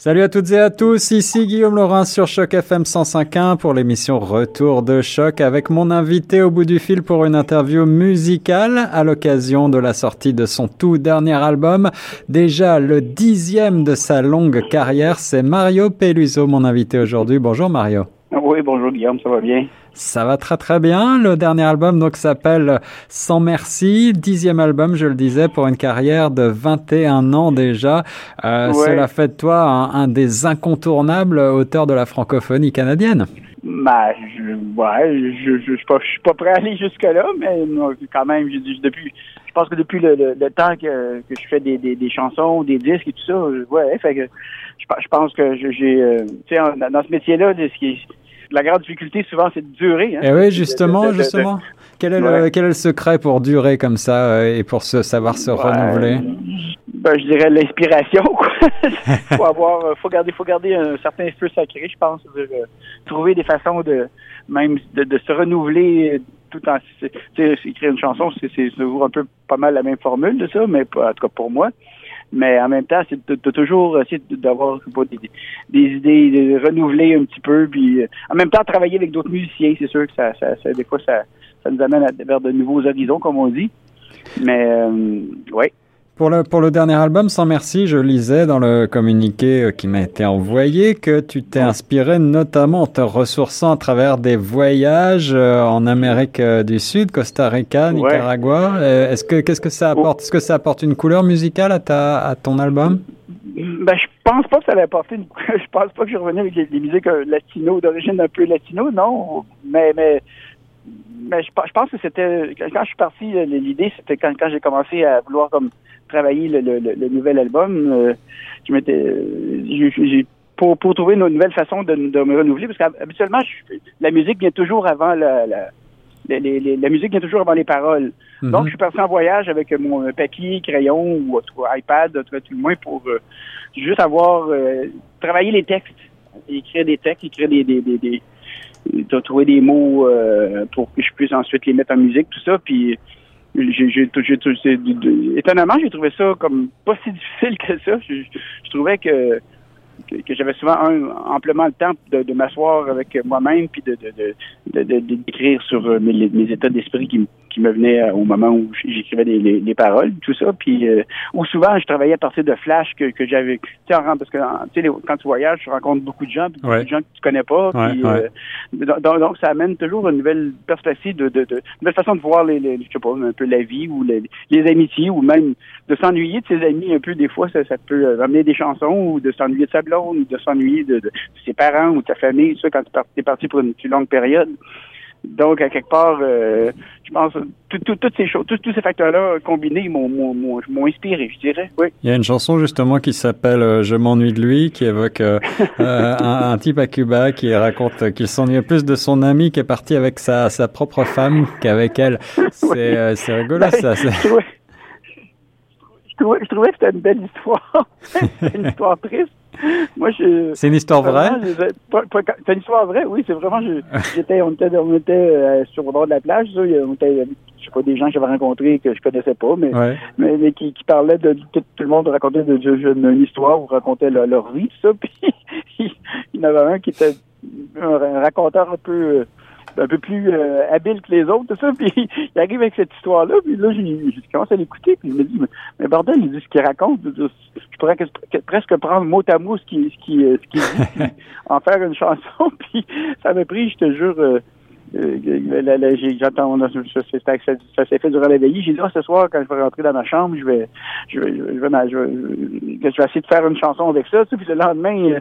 Salut à toutes et à tous, ici Guillaume Laurin sur Choc FM 105.1 pour l'émission Retour de Choc avec mon invité au bout du fil pour une interview musicale à l'occasion de la sortie de son tout dernier album. Déjà le dixième de sa longue carrière, c'est Mario Peluso, mon invité aujourd'hui. Bonjour Mario. Oui, bonjour Guillaume, ça va bien? Ça va très très bien. Le dernier album donc s'appelle Sans merci, dixième album, je le disais, pour une carrière de 21 ans déjà. Euh, Cela fait de toi un, des incontournables auteurs de la francophonie canadienne. Bah, je, ouais, je, je, suis pas, je suis pas prêt à aller jusque là, mais quand même, je, depuis, je pense que depuis le, le, temps que, que je fais des, des, des, chansons, des disques et tout ça, ouais, fait que je, pense que j'ai, euh, tu sais, dans ce métier-là, ce qui la grande difficulté, souvent, c'est de durer. Hein? Oui, justement, justement. quel, est le, quel est le secret pour durer comme ça euh, et pour se, savoir se renouveler? Ben, je dirais l'inspiration. faut avoir, euh, faut garder, faut garder un certain feu sacré, je pense. De, euh, trouver des façons de même de, se renouveler tout en, écrire une chanson, c'est toujours un peu pas mal la même formule de ça, mais en tout cas pour moi. Mais en même temps, c'est de, toujours essayer d'avoir des, des, idées, de renouveler un petit peu, puis euh, en même temps travailler avec d'autres musiciens. C'est sûr que ça, ça, ça, des fois ça, ça nous amène vers de nouveaux horizons, comme on dit. Mais euh, ouais. Pour le, pour le dernier album, Sans Merci, je lisais dans le communiqué euh, qui m'a été envoyé que tu t'es inspiré notamment en te ressourçant à travers des voyages euh, en Amérique euh, du Sud, Costa Rica, Nicaragua. Est-ce que, qu'est-ce que ça apporte? Est-ce que ça apporte une couleur musicale à ta, à ton album? Ben, je pense pas que ça allait apporter une... je pense pas que je revenais avec des, musiques latino, d'origine un peu latino, non. Mais, mais, mais je, pense que c'était, quand je suis parti, l'idée, c'était quand, quand j'ai commencé à vouloir comme travailler le, le, le nouvel album, euh, je m'étais, j'ai pour, pour trouver une nouvelle façon de, de me renouveler, parce qu'habituellement, la musique vient toujours avant la, la, la musique vient toujours avant les paroles. Mm-hmm. Donc, je suis parti en voyage avec mon papier, crayon ou iPad, tout le moins, pour euh, juste avoir euh, travaillé les textes, écrire des textes, écrire des, des, des, des trouver des mots pour que je puisse ensuite les mettre en musique, tout ça. Puis étonnamment, j'ai trouvé ça comme pas si difficile que ça. je trouvais que que, j'avais souvent un, amplement le temps de, m'asseoir avec moi-même puis de, de, de, d'écrire sur euh, mes, mes états d'esprit qui, qui me venaient euh, au moment où j'écrivais les, les, les, paroles, tout ça. Puis euh, ou souvent je travaillais à partir de flash que, que j'avais. Tu sais, parce que quand tu voyages, tu rencontres beaucoup de gens, beaucoup de gens que tu connais pas. puis, donc, donc, ça amène toujours une nouvelle perspective de, de, de, une nouvelle façon de voir les, les, je sais pas, un peu la vie ou les, les amitiés ou même de s'ennuyer de ses amis un peu. Des fois, ça, ça peut amener des chansons ou de s'ennuyer de sa ou de s'ennuyer de, ses parents ou de sa famille, ça, quand tu es parti pour une plus longue période. Donc, à quelque part, euh, je pense, toutes ces choses, tous ces facteurs-là combinés m'ont inspiré, je dirais. Oui. Il y a une chanson justement qui s'appelle euh, Je m'ennuie de lui, qui évoque euh, un, type à Cuba qui raconte qu'il s'ennuie plus de son ami qui est parti avec sa, sa propre femme qu'avec elle. C'est rigolo, ben, ça. Je trouvais, je trouvais que c'était une belle histoire. une histoire triste. Moi, je. C'est une histoire vraie? C'est une histoire vraie, oui. C'est vraiment. J'étais, on était, on était euh, sur le bord de la plage. Ça, on était, je sais pas, des gens que j'avais rencontrés que je connaissais pas, mais, mais, qui, qui, parlaient de. Tout, le monde racontait de, une histoire ou racontait leur, vie, tout ça. Puis il y en avait un qui était un raconteur un peu euh, un peu plus euh, habile que les autres, tout ça. Puis il arrive avec cette histoire-là, puis là, je commence à l'écouter, puis je me dis, mais, bordel, il dit ce qu'il raconte. Je pourrais presque prendre mot à mot ce qu'il ce qui, ce qui dit, en faire une chanson. Puis ça m'a pris, je te jure. Euh, euh, j'entends ça, s'est fait durant la veillée. J'ai dit ah, ce soir quand je vais rentrer dans ma chambre, je vais je vais je vais, je vais, je vais essayer de faire une chanson avec ça. Puis le lendemain,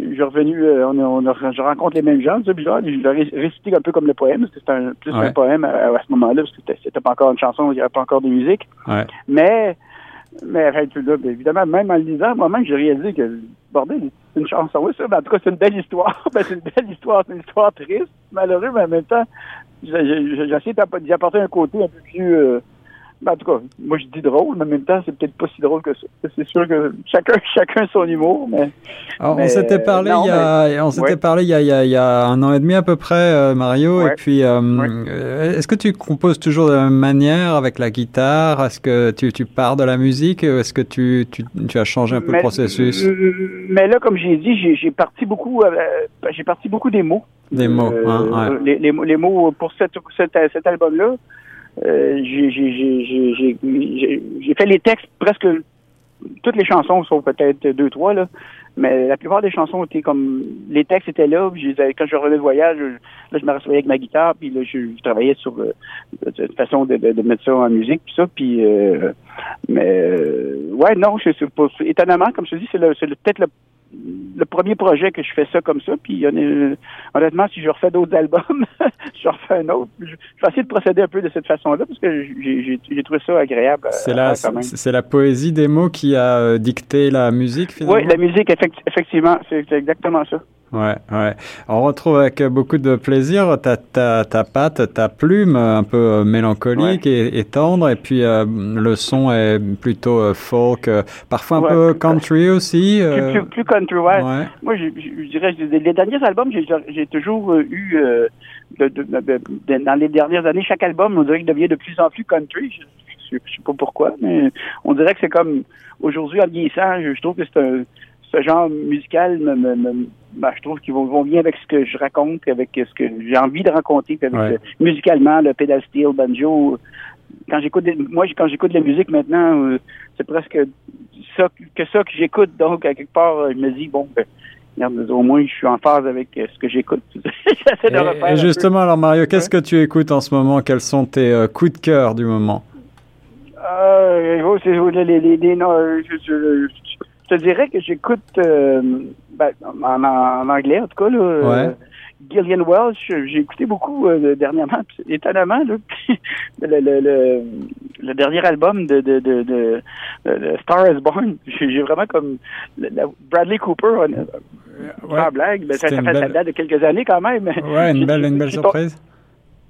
je revenu, euh, on, on, je rencontre les mêmes gens, ça, puis je leur récité un peu comme le poème, parce que c'était un, plus un poème à, ce moment-là, parce que c'était pas encore une chanson, il n'y avait pas encore de musique. Mais, mais évidemment, même en le lisant, moi-même, j'ai réalisé que, bordel, c'est une chanson, oui, ça, mais en tout cas, c'est une belle histoire. ben, c'est une belle histoire, c'est une histoire triste, malheureuse, mais en même temps, j'ai essayé d'y apporter un côté un peu plus... Euh, en tout cas, moi je dis drôle, mais en même temps, c'est peut-être pas si drôle que ça. C'est sûr que chacun, chacun son humour, mais on s'était parlé, il y a, on s'était parlé il y, a, il, y a, un an et demi à peu près, euh, Mario. Et puis, euh, euh, est-ce que tu composes toujours de la même manière avec la guitare? Est-ce que tu, tu pars de la musique Est-ce que tu, tu, tu, as changé un peu le processus? Mais là, comme j'ai dit, j'ai parti beaucoup, j'ai parti beaucoup des mots. Des mots, hein, les, les, les, mots pour cette, cet, cet album-là. J'ai fait les textes presque toutes les chansons, sauf peut-être deux, trois, là. Mais la plupart des chansons étaient comme les textes étaient là. quand je revenais de voyage, là je me rassoyais avec ma guitare, puis là je, travaillais sur euh, une façon de, mettre ça en musique, puis ça, puis euh, mais euh, ouais non, c'est étonnamment comme je te dis, c'est peut-être le le premier projet que je fais ça comme ça, puis honnêtement, si je refais d'autres albums, je refais un autre. Je, vais essayer de procéder un peu de cette façon-là parce que j'ai trouvé ça agréable. C'est la, c'est la poésie des mots qui a euh, dicté la musique, finalement? Oui, la musique, effectivement, c'est exactement ça. Ouais, ouais. On retrouve avec beaucoup de plaisir ta, ta, ta patte, ta plume un peu euh, mélancolique et, tendre, et puis euh, le son est plutôt euh, folk, parfois un peu country aussi. Plus, plus, country, ouais. Moi, je, je, dirais, les derniers albums, j'ai toujours eu, de, de, dans les dernières années, chaque album, on dirait qu'il devient de plus en plus country. Je, je sais pas pourquoi, mais on dirait que c'est comme aujourd'hui en vieillissant, je trouve que c'est un ce genre musical me, me, ben, je trouve qu'ils vont, bien avec ce que je raconte, avec ce que j'ai envie de raconter, avec musicalement, le pedal steel, banjo. Quand j'écoute, moi, quand j'écoute de la musique maintenant, euh, c'est presque ça que ça que j'écoute. Donc, à quelque part, je me dis, bon, ben, regarde, au moins, je suis en phase avec euh, ce que j'écoute. et, justement, alors Mario, qu'est-ce que tu écoutes en ce moment? Quels sont tes euh, coups de cœur du moment? Euh, c'est les, les, les, non, je, je te dirais que j'écoute euh, ben, en, anglais, en tout cas, là, euh, Gillian Welsh, j'ai écouté beaucoup euh, dernièrement, étonnamment, là, le, le, le, dernier album de, de, de, de, Star is Born, j'ai vraiment comme Bradley Cooper, ouais, blague, ben, ça, ça fait belle... date de quelques années quand même. Ouais, une belle, une belle surprise.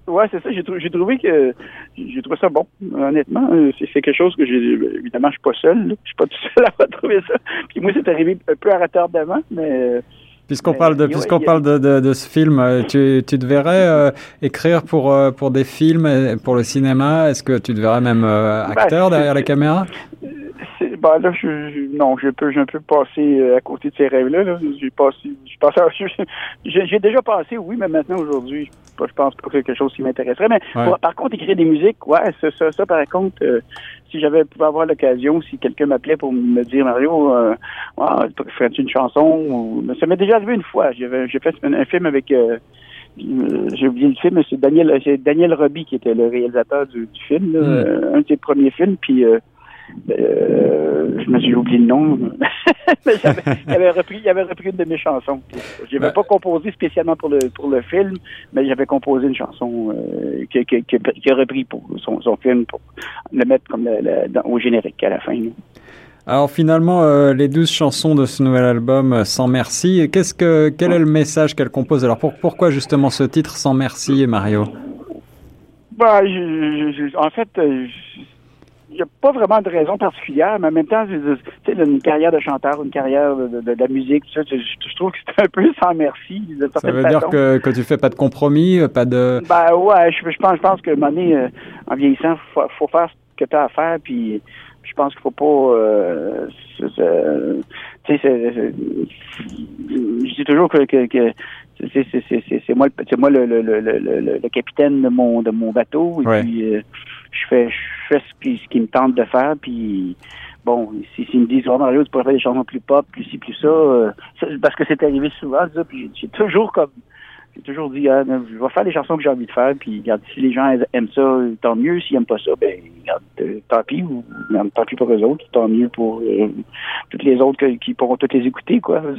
Ouais, c'est ça. J'ai, j'ai trouvé que j'ai trouvé ça bon. Honnêtement, euh, c'est, quelque chose que j'ai. Évidemment, je suis pas seul. Je suis pas tout seul à retrouver ça. Puis moi, c'est arrivé un peu à retardement, mais. Puisqu'on parle de puisqu'on parle de, de, de, ce film, euh, tu, tu te verrais euh, écrire pour pour des films, pour le cinéma? Est-ce que tu te verrais même ben, acteur derrière la caméra? Ben là, je, non, je peux, je peux passer à côté de ces rêves-là. J'ai passé, j'ai déjà passé, oui, mais maintenant aujourd'hui, je pense pas que c'est quelque chose qui m'intéresserait. Mais par contre, écrire des musiques, ouais, ça, ça, ça par contre, euh, si j'avais pu avoir l'occasion, si quelqu'un m'appelait pour me dire Mario, euh, ferais-tu une chanson ou... ça m'est déjà arrivé une fois. J'ai fait un, film avec euh, euh, j'ai oublié le film, c'est Daniel, c'est Daniel Roby qui était le réalisateur du, film, hmm. un de ses premiers films, puis euh, je me suis oublié le nom. mais il avait repris, il avait repris une de mes chansons. Je n'avais pas composé spécialement pour le pour le film, mais j'avais composé une chanson euh, qui, qui, qui, a repris pour son, son, film pour le mettre comme au générique à la fin. Alors finalement, euh, les douze chansons de ce nouvel album, euh, Sans merci, qu'est-ce que quel est le message qu'elle compose Alors pour, pourquoi justement ce titre Sans merci, Mario? Bah, en fait, il n'y a pas vraiment de raison particulière, mais en même temps, tu sais, une carrière de chanteur, une carrière de, de, la musique, je, je, trouve que c'est un peu sans merci. Ça veut dire que, que tu fais pas de compromis, euh, pas de... Ben ouais, je, je pense, je pense que un moment donné, euh, en vieillissant, faut, faut faire ce que tu as à faire, puis je pense qu'il faut pas... Euh, tu sais, je dis toujours que, que, que c'est moi, c'est moi le, le, le, le, capitaine de mon de mon bateau. Et puis, euh, je fais je fais ce qui, ce qui me tente de faire. Puis bon, s'ils si, me disent oh Mario, tu pourrais faire des chansons plus pop, plus ci, plus ça, euh, parce que c'est arrivé souvent, ça, puis j'ai toujours comme j'ai toujours dit, ah, je vais faire les chansons que j'ai envie de faire, puis regarde, si les gens aiment ça, tant mieux. S'ils n'aiment pas ça, ben, regarde, euh, tant pis, ou tant pis pour eux autres, tant mieux pour euh, toutes les autres qui pourront toutes les écouter, quoi.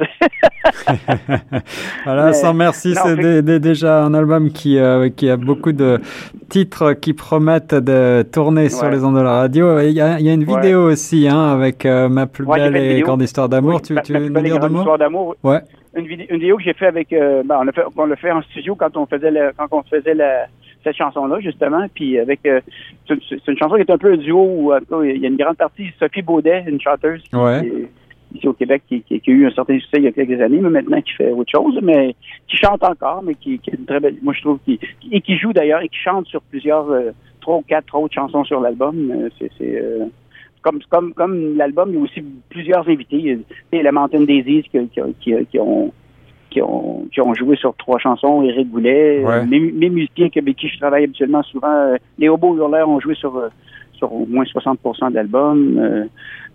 voilà, sans merci, c'est déjà un album qui, euh, qui a beaucoup de titres qui promettent de tourner sur les ondes de la radio. Il y a, il y a une vidéo aussi, hein, avec Ma plus belle et grande histoire d'amour. tu, tu veux nous dire deux mots? Ouais une, vidéo, que j'ai fait avec, euh, ben, on, a fait, on l'a fait en studio quand on faisait le, quand on faisait la, cette chanson-là, justement. Puis avec, euh, c'est, une chanson qui est un peu un duo où il y a une grande partie, Sophie Baudet, une chanteuse, qui, ici au Québec qui, qui, a eu un certain succès il y a quelques années, mais maintenant qui fait autre chose, mais qui chante encore, mais qui, qui est une très belle, moi je trouve, qui, et qui joue d'ailleurs et qui chante sur plusieurs, euh, trois ou quatre autres chansons sur l'album. Euh, c'est, c'est euh, comme, comme, comme l'album, il y a aussi plusieurs invités. Il y a la Mountain Daisies qui, qui, qui, ont qui ont, qui ont joué sur trois chansons, Eric Goulet, mes, musiciens avec qui je travaille habituellement souvent, les Hobos Hurleurs ont joué sur, sur au moins 60 de l'album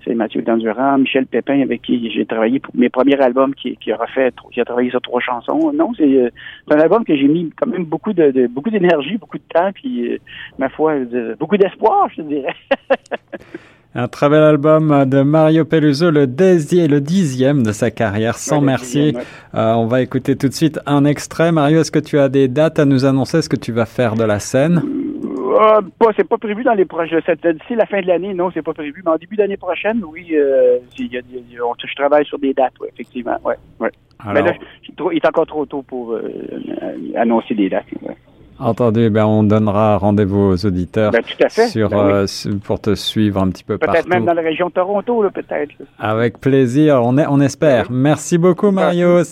c'est Mathieu Dandurand, Michel Pépin, avec qui j'ai travaillé pour mes premiers albums, qui, qui a refait, qui a travaillé sur trois chansons. Non, c'est euh, un album que j'ai mis quand même beaucoup de, beaucoup d'énergie, beaucoup de temps, puis euh, ma foi, beaucoup d'espoir, je dirais. Un très bel album de Mario Peluso, le, le dixième de sa carrière, sans merci. Euh, on va écouter tout de suite un extrait. Mario, est-ce que tu as des dates à nous annoncer? Est-ce que tu vas faire de la scène? Euh, pas, c'est pas prévu dans les projets. D'ici la fin de l'année, non, c'est pas prévu. Mais en début d'année prochaine, oui, euh, je travaille sur des dates, oui, effectivement. Ouais, ouais. mais là, il est encore trop tôt pour euh, annoncer des dates. Entendu, ben on donnera rendez-vous aux auditeurs ben, tout à fait. Sur, ben euh, pour te suivre un petit peu partout. Peut-être même dans la région de Toronto, peut-être. Avec plaisir, on, est, on espère. Merci beaucoup, Mario.